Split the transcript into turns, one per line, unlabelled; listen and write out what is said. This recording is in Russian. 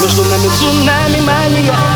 Между нами цунами мания.